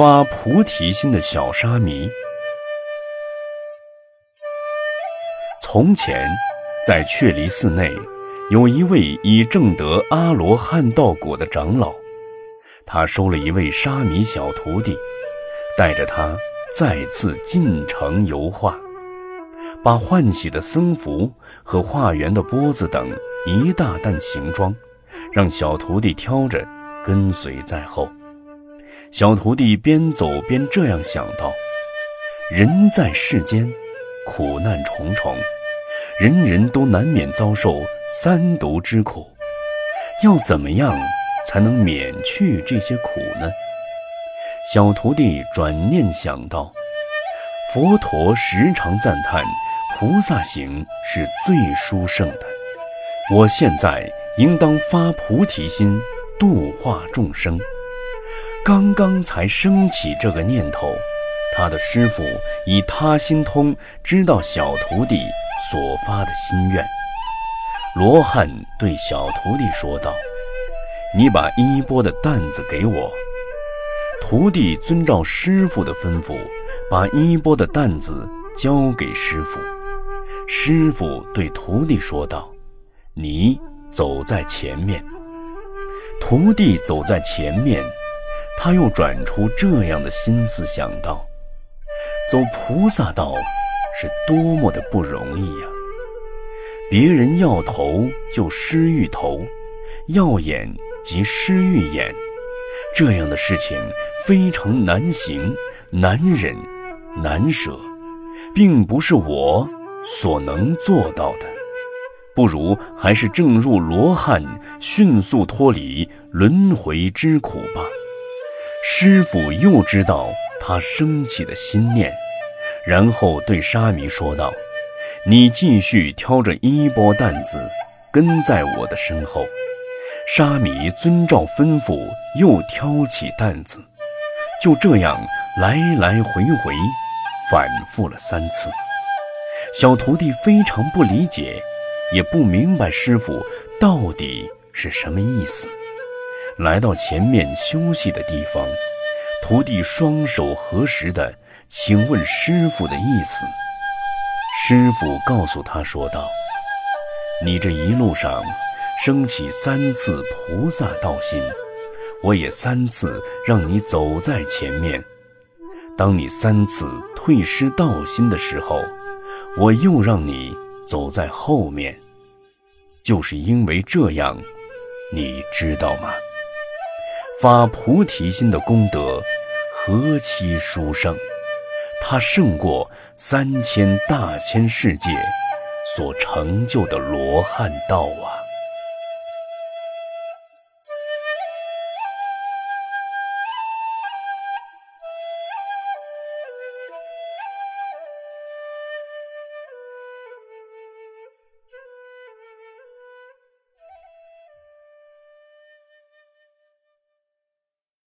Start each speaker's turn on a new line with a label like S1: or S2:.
S1: 发菩提心的小沙弥。从前，在却离寺内，有一位已证得阿罗汉道果的长老，他收了一位沙弥小徒弟，带着他再次进城游化，把换洗的僧服和化缘的钵子等一大担行装，让小徒弟挑着跟随在后。小徒弟边走边这样想到：人在世间，苦难重重。人人都难免遭受三毒之苦，要怎么样才能免去这些苦呢？小徒弟转念想到，佛陀时常赞叹菩萨行是最殊胜的，我现在应当发菩提心，度化众生。刚刚才升起这个念头，他的师傅以他心通知道小徒弟。所发的心愿，罗汉对小徒弟说道：“你把衣钵的担子给我。”徒弟遵照师傅的吩咐，把衣钵的担子交给师傅。师傅对徒弟说道：“你走在前面。”徒弟走在前面，他又转出这样的心思想到：走菩萨道。是多么的不容易呀！别人要头就施欲头，要眼即施欲眼，这样的事情非常难行、难忍、难舍，并不是我所能做到的。不如还是正入罗汉，迅速脱离轮回之苦吧。师傅又知道他升起的心念。然后对沙弥说道：“你继续挑着衣钵担子，跟在我的身后。”沙弥遵照吩咐，又挑起担子，就这样来来回回，反复了三次。小徒弟非常不理解，也不明白师傅到底是什么意思。来到前面休息的地方，徒弟双手合十的。请问师傅的意思？师傅告诉他说道：“你这一路上升起三次菩萨道心，我也三次让你走在前面。当你三次退失道心的时候，我又让你走在后面。就是因为这样，你知道吗？发菩提心的功德何其殊胜！”它胜过三千大千世界所成就的罗汉道啊！